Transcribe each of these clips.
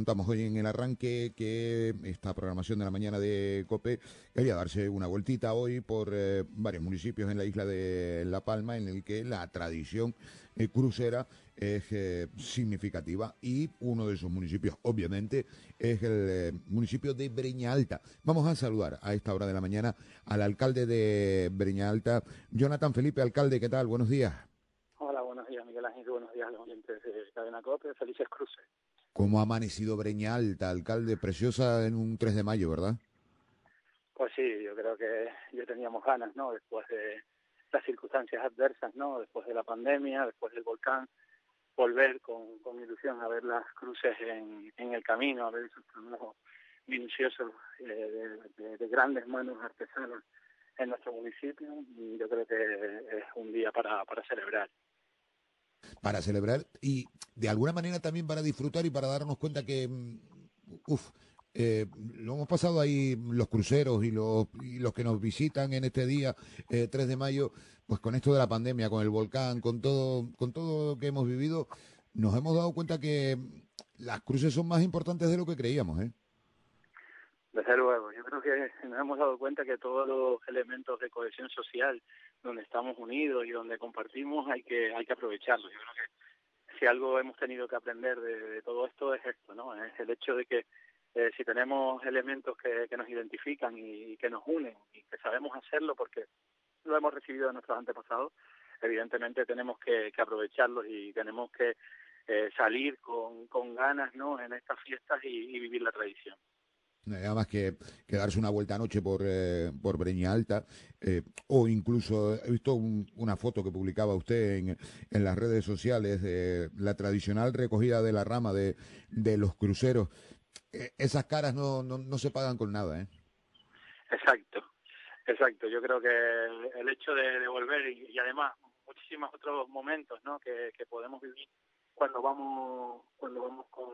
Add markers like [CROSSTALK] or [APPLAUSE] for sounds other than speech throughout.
contamos hoy en el arranque que esta programación de la mañana de COPE quería darse una vueltita hoy por eh, varios municipios en la isla de La Palma en el que la tradición eh, crucera es eh, significativa y uno de esos municipios obviamente es el municipio de Breña Alta. Vamos a saludar a esta hora de la mañana al alcalde de Breña Alta, Jonathan Felipe, alcalde, ¿qué tal? Buenos días. Hola, buenos días Miguel Ángel, buenos días a los oyentes de Cadena COPE, felices cruces. ¿Cómo ha amanecido Breña Alta, alcalde? Preciosa en un 3 de mayo, ¿verdad? Pues sí, yo creo que ya teníamos ganas, ¿no? Después de las circunstancias adversas, ¿no? Después de la pandemia, después del volcán, volver con, con ilusión a ver las cruces en, en el camino, a ver esos trabajos minuciosos eh, de, de, grandes manos artesanas en nuestro municipio. Y yo creo que es un día para, para celebrar para celebrar y de alguna manera también para disfrutar y para darnos cuenta que, mm, uff, eh, lo hemos pasado ahí los cruceros y los, y los que nos visitan en este día, eh, 3 de mayo, pues con esto de la pandemia, con el volcán, con todo, con todo lo que hemos vivido, nos hemos dado cuenta que las cruces son más importantes de lo que creíamos, ¿eh? Desde luego, yo creo que [LAUGHS] nos hemos dado cuenta que todos los elementos de cohesión social, donde estamos unidos y donde compartimos, hay que hay que aprovecharlos. Yo creo que si algo hemos tenido que aprender de, todo esto es esto, ¿no? Es el hecho de que eh, si tenemos elementos que, que nos identifican y, que nos unen y que sabemos hacerlo porque lo hemos recibido de nuestros antepasados, evidentemente tenemos que, que aprovecharlos y tenemos que eh, salir con, con ganas, ¿no? En estas fiestas y vivir la tradición. Nada más que, que, darse una vuelta anoche por, eh, por Breña Alta, eh, o incluso he visto una foto que publicaba usted en, en las redes sociales de la tradicional recogida de la rama de, de los cruceros. Eh, esas caras no, no, no, se pagan con nada, ¿eh? Exacto, exacto. Yo creo que el, hecho de, de volver y, y, además muchísimos otros momentos ¿no? que, que podemos vivir cuando vamos cuando vamos con,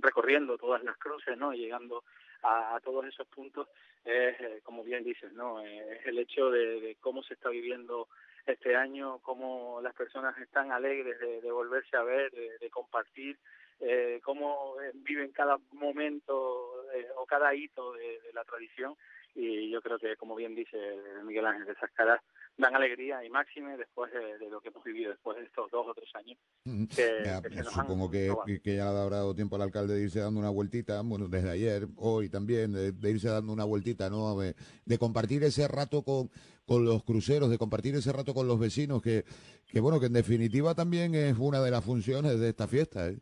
recorriendo todas las cruces no llegando a, todos esos puntos es eh, como bien dices no eh, es el hecho de, de, cómo se está viviendo este año cómo las personas están alegres de, de volverse a ver de, de compartir eh, cómo eh, viven cada momento eh, o cada hito de, de la tradición y yo creo que como bien dice Miguel Ángel esas caras dan alegría y máxime después de, de, lo que hemos vivido después de estos dos o tres años. Que, ya, que supongo que, que, ya le habrá dado tiempo al alcalde de irse dando una vueltita, bueno, desde ayer, hoy también, de, de irse dando una vueltita, ¿no? De, de, compartir ese rato con, con los cruceros, de compartir ese rato con los vecinos, que, que bueno, que en definitiva también es una de las funciones de esta fiesta, ¿eh?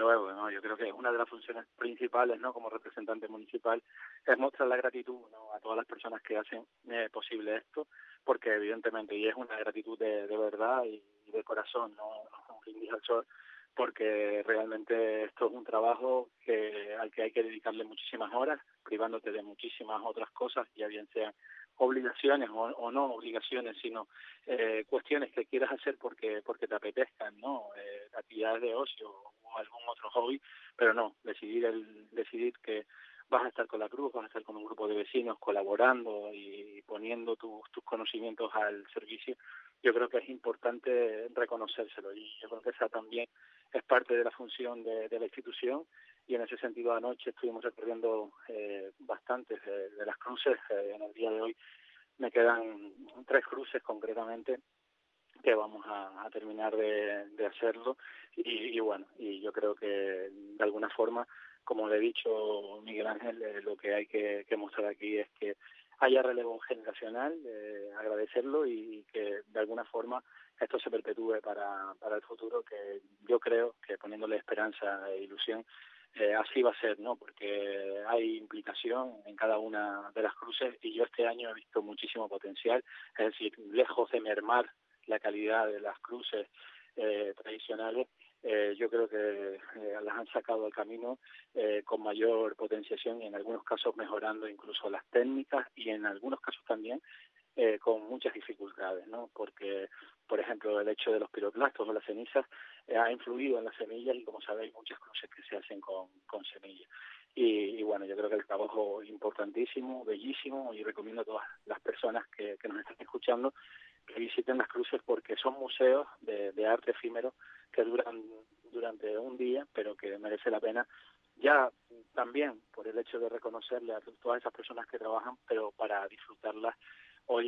Luego, ¿no? Yo creo que una de las funciones principales, ¿no? Como representante municipal, es mostrar la gratitud, ¿no? A todas las personas que hacen eh, posible esto, porque evidentemente, y es una gratitud de, verdad y, de corazón, ¿no? Un al sol, porque realmente esto es un trabajo que al que hay que dedicarle muchísimas horas, privándote de muchísimas otras cosas, ya bien sean obligaciones o, o no obligaciones, sino eh, cuestiones que quieras hacer porque porque te apetezcan, ¿no? Eh, actividades de ocio o algún otro hobby, pero no, decidir el decidir que vas a estar con la cruz, vas a estar con un grupo de vecinos colaborando y poniendo tus, tus conocimientos al servicio, yo creo que es importante reconocérselo. Y yo creo que esa también es parte de la función de, de la institución. Y en ese sentido anoche estuvimos recorriendo eh, bastantes de, de, las cruces, eh, en el día de hoy me quedan tres cruces concretamente que vamos a, terminar de, hacerlo y, y, bueno, y yo creo que de alguna forma, como le he dicho Miguel Ángel, eh, lo que hay que, que, mostrar aquí es que haya relevo generacional, eh, agradecerlo y que de alguna forma esto se perpetúe para, para el futuro, que yo creo que poniéndole esperanza e ilusión, eh, así va a ser, ¿no? Porque hay implicación en cada una de las cruces y yo este año he visto muchísimo potencial, es decir, lejos de mermar la calidad de las cruces eh, tradicionales, eh, yo creo que eh, las han sacado al camino eh, con mayor potenciación y en algunos casos mejorando incluso las técnicas y en algunos casos también eh, con muchas dificultades, ¿no? Porque, por ejemplo, el hecho de los piroclastos o las cenizas ha influido en las semillas y, como sabéis, muchas cruces que se hacen con, con semillas. Y, bueno, yo creo que el trabajo importantísimo, bellísimo, y recomiendo a todas las personas que nos están escuchando que visiten las cruces porque son museos de, arte efímero que duran durante un día, pero que merece la pena ya también por el hecho de reconocerle a todas esas personas que trabajan, pero para disfrutarlas hoy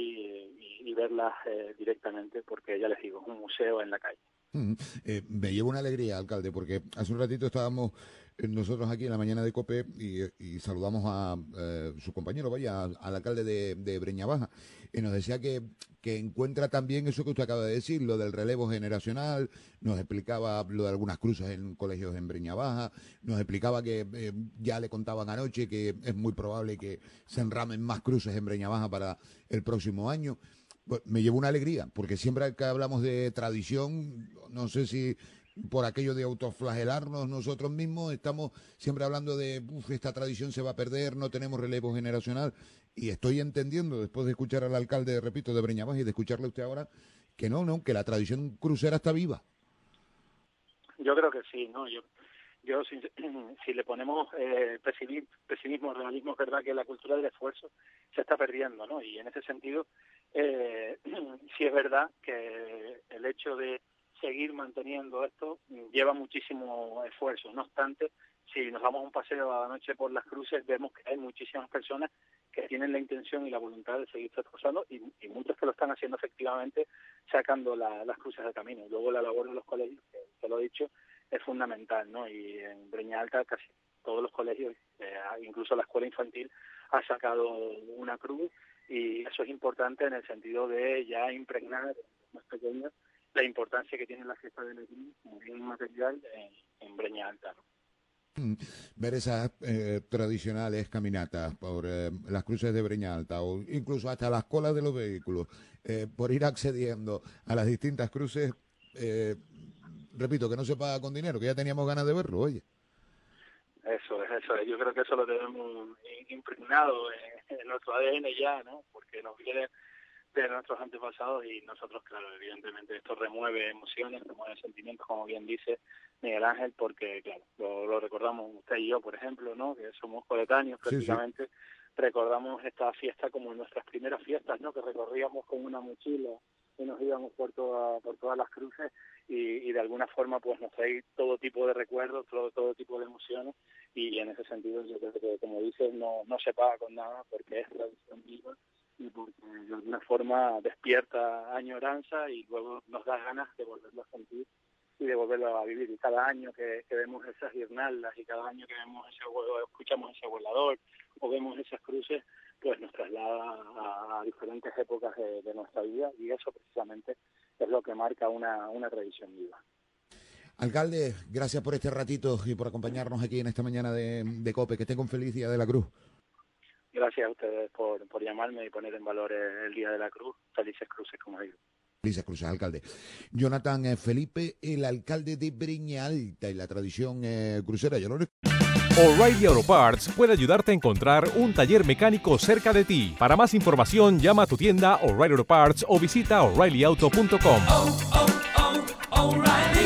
y, y verlas eh, directamente, porque ya les digo, es un museo en la calle. Mm, eh, me lleva una alegría, alcalde, porque hace un ratito estábamos nosotros aquí en la mañana de COPE y, saludamos a eh, su compañero, vaya, al, al alcalde de, de, Breña Baja, y nos decía que, que encuentra también eso que usted acaba de decir, lo del relevo generacional, nos explicaba lo de algunas cruces en colegios en Breña Baja, nos explicaba que eh, ya le contaban anoche que es muy probable que se enramen más cruces en Breña Baja para el próximo año. Pues me lleva una alegría, porque siempre que hablamos de tradición, no sé si por aquello de autoflagelarnos nosotros mismos, estamos siempre hablando de uf, esta tradición se va a perder, no tenemos relevo generacional, y estoy entendiendo, después de escuchar al alcalde, repito, de Breñabas y de escucharle a usted ahora, que no, no, que la tradición crucera está viva. Yo creo que sí, ¿no? Yo, yo si, [CLEARS THROAT] si le ponemos eh, pesimismo, pesimismo, realismo, es verdad que la cultura del esfuerzo se está perdiendo, ¿no? Y en ese sentido, eh, [CLEARS THROAT] sí es verdad que el hecho de seguir manteniendo esto lleva muchísimo esfuerzo. No obstante, si nos damos un paseo a la noche por las cruces, vemos que hay muchísimas personas que tienen la intención y la voluntad de seguir esforzando y, muchos que lo están haciendo efectivamente sacando la, las cruces de camino. Luego la labor de los colegios, que te lo he dicho, es fundamental, ¿no? Y en Breña Alta casi todos los colegios, eh, incluso la escuela infantil, ha sacado una cruz y eso es importante en el sentido de ya impregnar más pequeños la importancia que tiene la fiesta del Equino como bien material en, en Breña Alta. ¿no? Ver esas eh, tradicionales caminatas por eh, las cruces de Breña Alta o incluso hasta las colas de los vehículos, eh, por ir accediendo a las distintas cruces, eh, repito, que no se paga con dinero, que ya teníamos ganas de verlo, oye. Eso es, eso es. Yo creo que eso lo tenemos impregnado en, en nuestro ADN ya, ¿no? Porque nos viene de nuestros antepasados y nosotros, claro, evidentemente esto remueve emociones, remueve sentimientos, como bien dice Miguel Ángel, porque, claro, lo, lo recordamos usted y yo, por ejemplo, ¿no? Que somos coetáneos prácticamente, sí, sí. recordamos esta fiesta como nuestras primeras fiestas, ¿no? Que recorríamos con una mochila y nos íbamos por toda, por todas las cruces y, y de alguna forma pues nos trae todo tipo de recuerdos, todo, todo tipo de emociones y en ese sentido yo creo que como dices no, no se paga con nada porque es tradición viva y porque de alguna forma despierta añoranza y luego nos da ganas de volverlo a sentir y de volverlo a vivir. Y cada año que, que vemos esas guirnaldas y cada año que vemos ese escuchamos ese volador o vemos esas cruces, pues nos traslada a, a diferentes épocas de, de, nuestra vida y eso precisamente es lo que marca una, una tradición viva. Alcalde, gracias por este ratito y por acompañarnos aquí en esta mañana de, de COPE. Que tenga un feliz Día de la Cruz. Gracias a ustedes por, por llamarme y poner en valor el, Día de la Cruz. Felices cruces, como digo. Felices cruces, alcalde. Jonathan eh, Felipe, el alcalde de Breña Alta y la tradición eh, crucera. Yo lo O'Reilly Auto Parts puede ayudarte a encontrar un taller mecánico cerca de ti. Para más información, llama a tu tienda O'Reilly Auto Parts o visita oreillyauto.com. Oh, oh, oh,